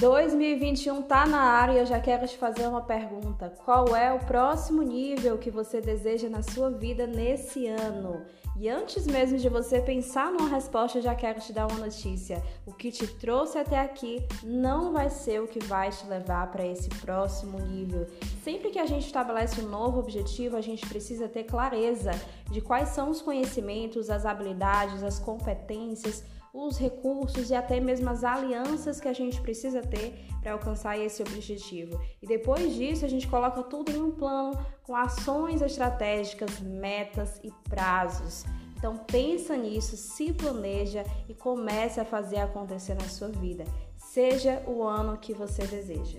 2021 tá na área e eu já quero te fazer uma pergunta. Qual é o próximo nível que você deseja na sua vida nesse ano? E antes mesmo de você pensar numa resposta, eu já quero te dar uma notícia. O que te trouxe até aqui não vai ser o que vai te levar para esse próximo nível. Sempre que a gente estabelece um novo objetivo, a gente precisa ter clareza de quais são os conhecimentos, as habilidades, as competências os recursos e até mesmo as alianças que a gente precisa ter para alcançar esse objetivo. E depois disso, a gente coloca tudo em um plano com ações estratégicas, metas e prazos. Então pensa nisso, se planeja e comece a fazer acontecer na sua vida. Seja o ano que você deseja.